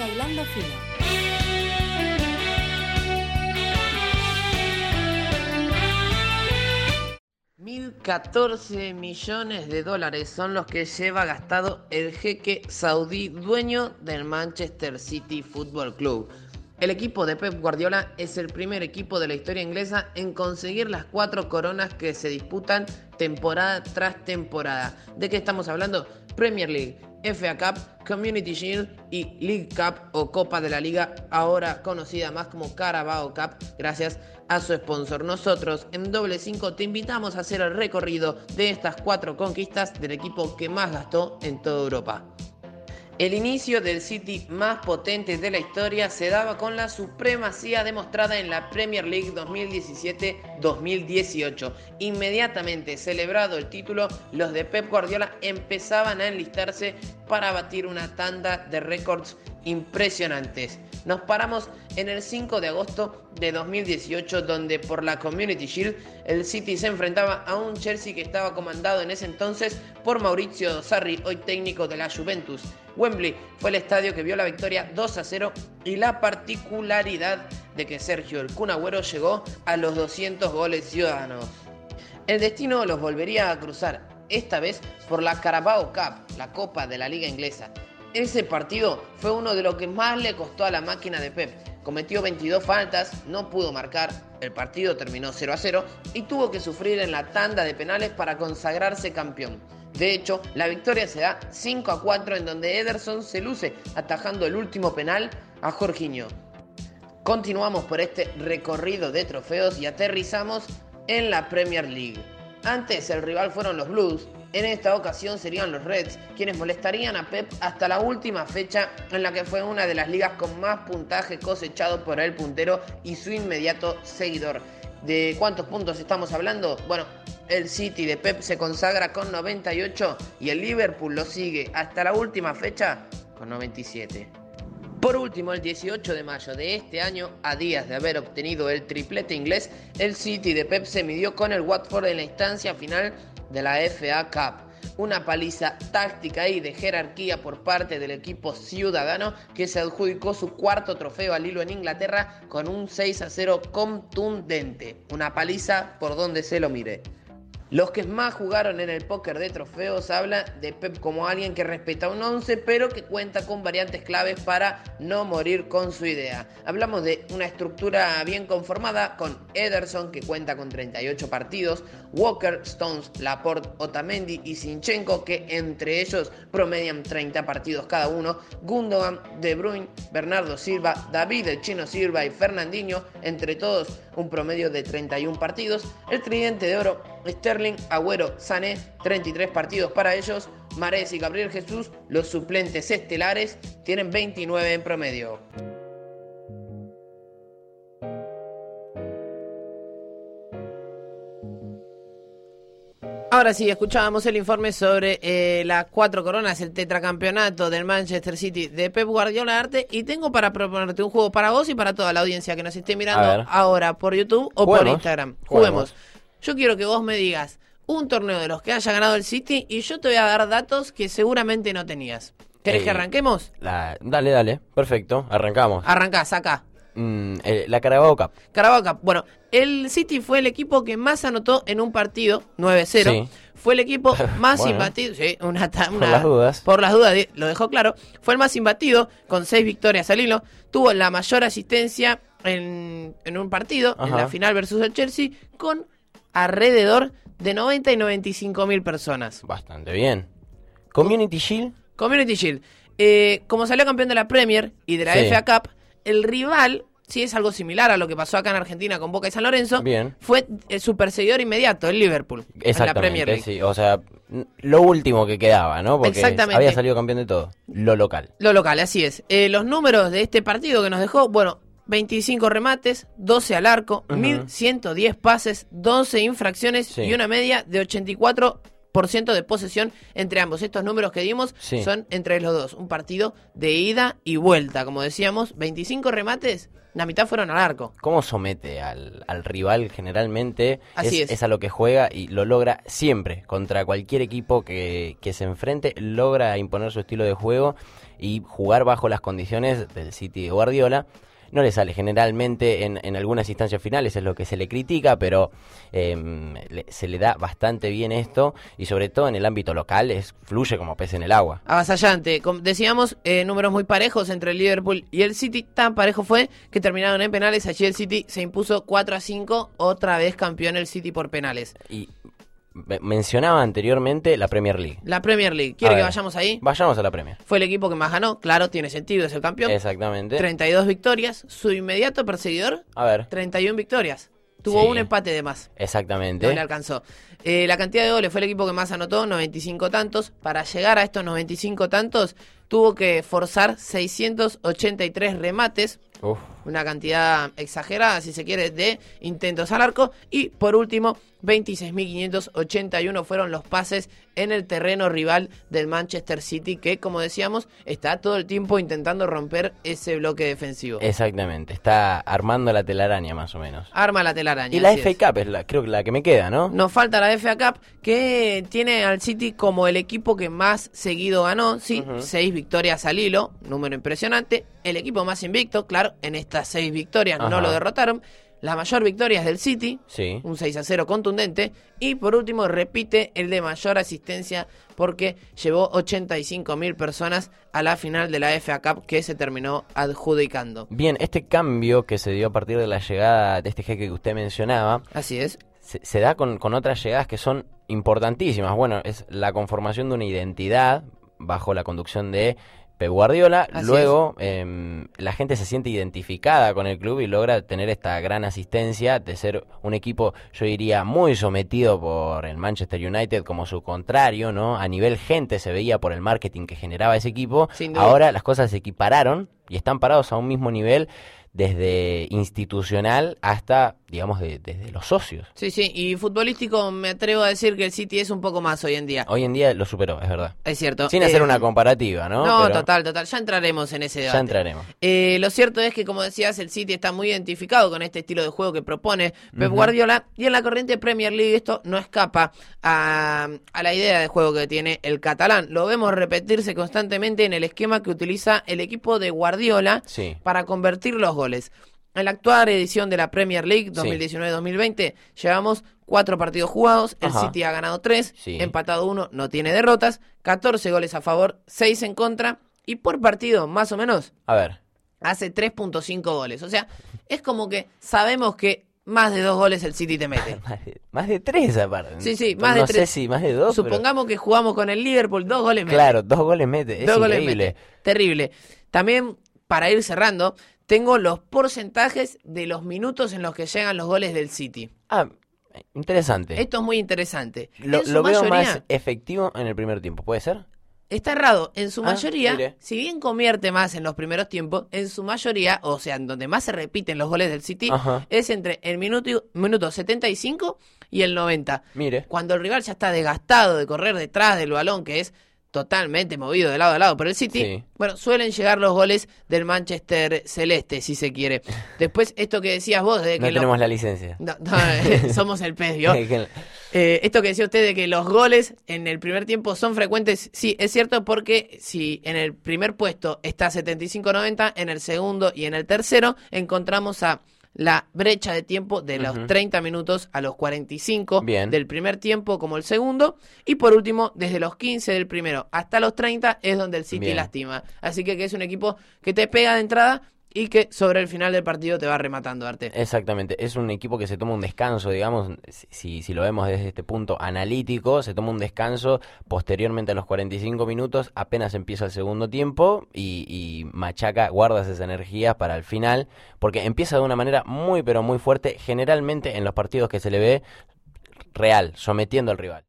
Mega Hilando Fino. 1.014 millones de dólares son los que lleva gastado el jeque saudí dueño del Manchester City Football Club. El equipo de Pep Guardiola es el primer equipo de la historia inglesa en conseguir las cuatro coronas que se disputan temporada tras temporada. ¿De qué estamos hablando? Premier League, FA Cup, Community Shield y League Cup o Copa de la Liga, ahora conocida más como Carabao Cup, gracias a su sponsor. Nosotros en Doble 5 te invitamos a hacer el recorrido de estas cuatro conquistas del equipo que más gastó en toda Europa. El inicio del City más potente de la historia se daba con la supremacía demostrada en la Premier League 2017-2018. Inmediatamente celebrado el título, los de Pep Guardiola empezaban a enlistarse para batir una tanda de récords impresionantes. Nos paramos en el 5 de agosto de 2018 donde por la Community Shield el City se enfrentaba a un Chelsea que estaba comandado en ese entonces por Mauricio Sarri, hoy técnico de la Juventus. Wembley fue el estadio que vio la victoria 2 a 0 y la particularidad de que Sergio el Kun Agüero llegó a los 200 goles ciudadanos. El destino los volvería a cruzar, esta vez por la Carabao Cup, la copa de la liga inglesa. Ese partido fue uno de los que más le costó a la máquina de Pep. Cometió 22 faltas, no pudo marcar, el partido terminó 0 a 0 y tuvo que sufrir en la tanda de penales para consagrarse campeón. De hecho, la victoria se da 5 a 4 en donde Ederson se luce atajando el último penal a Jorginho. Continuamos por este recorrido de trofeos y aterrizamos en la Premier League. Antes el rival fueron los Blues, en esta ocasión serían los Reds, quienes molestarían a Pep hasta la última fecha en la que fue una de las ligas con más puntaje cosechado por el puntero y su inmediato seguidor. ¿De cuántos puntos estamos hablando? Bueno, el City de Pep se consagra con 98 y el Liverpool lo sigue hasta la última fecha con 97. Por último, el 18 de mayo de este año, a días de haber obtenido el triplete inglés, el City de Pep se midió con el Watford en la instancia final de la FA Cup. Una paliza táctica y de jerarquía por parte del equipo ciudadano que se adjudicó su cuarto trofeo al hilo en Inglaterra con un 6 a 0 contundente. Una paliza por donde se lo mire. Los que más jugaron en el póker de trofeos hablan de Pep como alguien que respeta un 11, pero que cuenta con variantes claves para no morir con su idea. Hablamos de una estructura bien conformada con Ederson, que cuenta con 38 partidos, Walker, Stones, Laporte, Otamendi y Sinchenko, que entre ellos promedian 30 partidos cada uno, Gundogan, De Bruyne, Bernardo Silva, David el Chino Silva y Fernandinho, entre todos un promedio de 31 partidos, el tridente de oro, Sterling, Agüero, Sané, 33 partidos para ellos, Mares y Gabriel Jesús, los suplentes estelares, tienen 29 en promedio. Ahora sí, escuchábamos el informe sobre eh, las cuatro coronas, el tetracampeonato del Manchester City de Pep Guardiola Arte y tengo para proponerte un juego para vos y para toda la audiencia que nos esté mirando ahora por YouTube o por. Instagram. Juguemos. Juguemos. Yo quiero que vos me digas un torneo de los que haya ganado el City y yo te voy a dar datos que seguramente no tenías. ¿Querés Eh, que arranquemos? La- dale, dale. Perfecto. Arrancamos. Arrancás acá. Mm, eh, la Carabao Cup. Carabao Cup. Bueno, el City fue el equipo que más anotó en un partido, 9-0. Sí. Fue el equipo más Bueno. imbatido. Sí, una, Por las dudas. Por las dudas, lo dejó claro. Fue el más imbatido, con seis victorias al hilo. Tuvo la mayor asistencia en, en un partido, en la final versus el Chelsea, con alrededor de 90 y 95 mil personas. Bastante bien. Community Shield. Community Shield. Eh, como salió campeón de la Premier y de la Sí. FA Cup, el rival, sí es algo similar a lo que pasó acá en Argentina con Boca y San Lorenzo, Bien. fue eh, su perseguidor inmediato, el Liverpool, en la Premier Exactamente, League. sí. O sea, lo último que quedaba, ¿no? Porque Exactamente. había salido campeón de todo. Lo local. Lo local, así es. Eh, los números de este partido que nos dejó, bueno, 25 remates, 12 al arco, Ujú. 1110 pases, 12 infracciones Sí. y una media de de posesión entre ambos. Estos números que dimos Sí. son entre los dos. Un partido de ida y vuelta, como decíamos. 25 remates, la mitad fueron al arco. ¿Cómo somete al, al rival generalmente? Así es. a lo que juega y lo logra siempre. Contra cualquier equipo que, que se enfrente, logra imponer su estilo de juego y jugar bajo las condiciones del City de Guardiola. No le sale generalmente en, en algunas instancias finales, es lo que se le critica, pero em, le- se le da bastante bien esto y sobre todo en el ámbito local es fluye como pez en el agua. Avasallante. Como decíamos, eh, números muy parejos entre el Liverpool y el City. Tan parejo fue que terminaron en penales. Allí el City se impuso 4 a 5. Otra vez campeón el City por penales. Y mencionaba anteriormente la Premier League. La Premier League. ¿Quiere que vayamos ahí? Vayamos a la Premier. Fue el equipo que más ganó. Claro, tiene sentido, es el campeón. Exactamente. 32 victorias. Su inmediato perseguidor, A ver. 31 victorias. Tuvo Sí. un empate de más. Exactamente. No le alcanzó. Eh, la cantidad de goles fue el equipo que más anotó, 95 tantos. Para llegar a estos 95 tantos, tuvo que forzar 683 remates. Uf. Una cantidad exagerada, si se quiere, de intentos al arco. Y por último, 26.581 fueron los pases en el terreno rival del Manchester City, que, como decíamos, está todo el tiempo intentando romper ese bloque defensivo. Exactamente. Está armando la telaraña más o menos. Arma la telaraña. Y la FA es. Cup es la, creo que la que me queda, ¿no? Nos falta la FA Cup, que tiene al City como el equipo que más seguido ganó, sí, Ujú. seis victorias al hilo, número impresionante. El equipo más invicto, claro, en estas seis victorias no lo derrotaron. La mayor victoria es del City, Sí. un 6 a 0 contundente. Y por último, repite el de mayor asistencia porque llevó 85 mil personas a la final de la FA Cup que se terminó adjudicando. Bien, este cambio que se dio a partir de la llegada de este jeque que usted mencionaba, Así es. se, se da con, con otras llegadas que son importantísimas. Bueno, es la conformación de una identidad bajo la conducción de Pep Guardiola. Así Luego, em, la gente se siente identificada con el club y logra tener esta gran asistencia de ser un equipo, yo diría, muy sometido por el Manchester United como su contrario, ¿no? A nivel gente se veía por el marketing que generaba ese equipo. Ahora las cosas se equipararon y están parados a un mismo nivel desde institucional hasta, digamos, de- desde los socios. Sí, sí. Y futbolístico me atrevo a decir que el City es un poco más hoy en día. Hoy en día lo superó, es verdad. Es cierto. Sin hacer Eh, una comparativa, ¿no? No, Pero total, total. Ya entraremos en ese debate. Ya entraremos. Eh, lo cierto es que, como decías, el City está muy identificado con este estilo de juego que propone Pep Guardiola. Y en la corriente Premier League esto no escapa a, a la idea de juego que tiene el catalán. Lo vemos repetirse constantemente en el esquema que utiliza el equipo de Guardiola Sí. para convertir los goles. En la actual edición de la Premier League 2019-2020 llevamos cuatro partidos jugados, el Ajá. City ha ganado tres, Sí. empatado uno, no tiene derrotas, 14 goles a favor, 6 en contra y por partido más o menos A ver. hace 3.5 goles. O sea, es como que sabemos que más de dos goles el City te mete. Más de, más de tres aparte. Sí, sí, No más de sé tres. si más de dos. pero- Supongamos que jugamos con el Liverpool, dos goles mete. Claro, dos goles mete. Es Dos goles mete. Terrible. También, para ir cerrando, tengo los porcentajes de los minutos en los que llegan los goles del City. Ah, interesante. Esto es muy interesante. lo en su lo veo mayoría, más efectivo en el primer tiempo, ¿puede ser? Está errado. En su Ah, mayoría, mire. si bien convierte más en los primeros tiempos, en su mayoría, o sea, en donde más se repiten los goles del City, Ajá. es entre el minuto, minuto 75 y el 90. Mire. Cuando el rival ya está desgastado de correr detrás del balón, que es totalmente movido de lado a lado por el City, Sí. bueno, suelen llegar los goles del Manchester Celeste, si se quiere. Después, esto que decías vos, de No que lo- tenemos la licencia. No, no, somos el pez, ¿vio? Eh, esto que decía usted de que los goles en el primer tiempo son frecuentes, sí, es cierto porque si en el primer puesto está 75-90, en el segundo y en el tercero encontramos a la brecha de tiempo de los Ujú. 30 minutos a los 45 Bien. del primer tiempo como el segundo y por último desde los 15 del primero hasta los 30 es donde el City Bien. lastima. Así que, que es un equipo que te pega de entrada y que sobre el final del partido te va rematando, Arte. Exactamente, es un equipo que se toma un descanso, digamos, si, si lo vemos desde este punto analítico, se toma un descanso posteriormente a los 45 minutos, apenas empieza el segundo tiempo y, y machaca, guarda esas energías para el final, porque empieza de una manera muy pero muy fuerte, generalmente en los partidos que se le ve real, sometiendo al rival.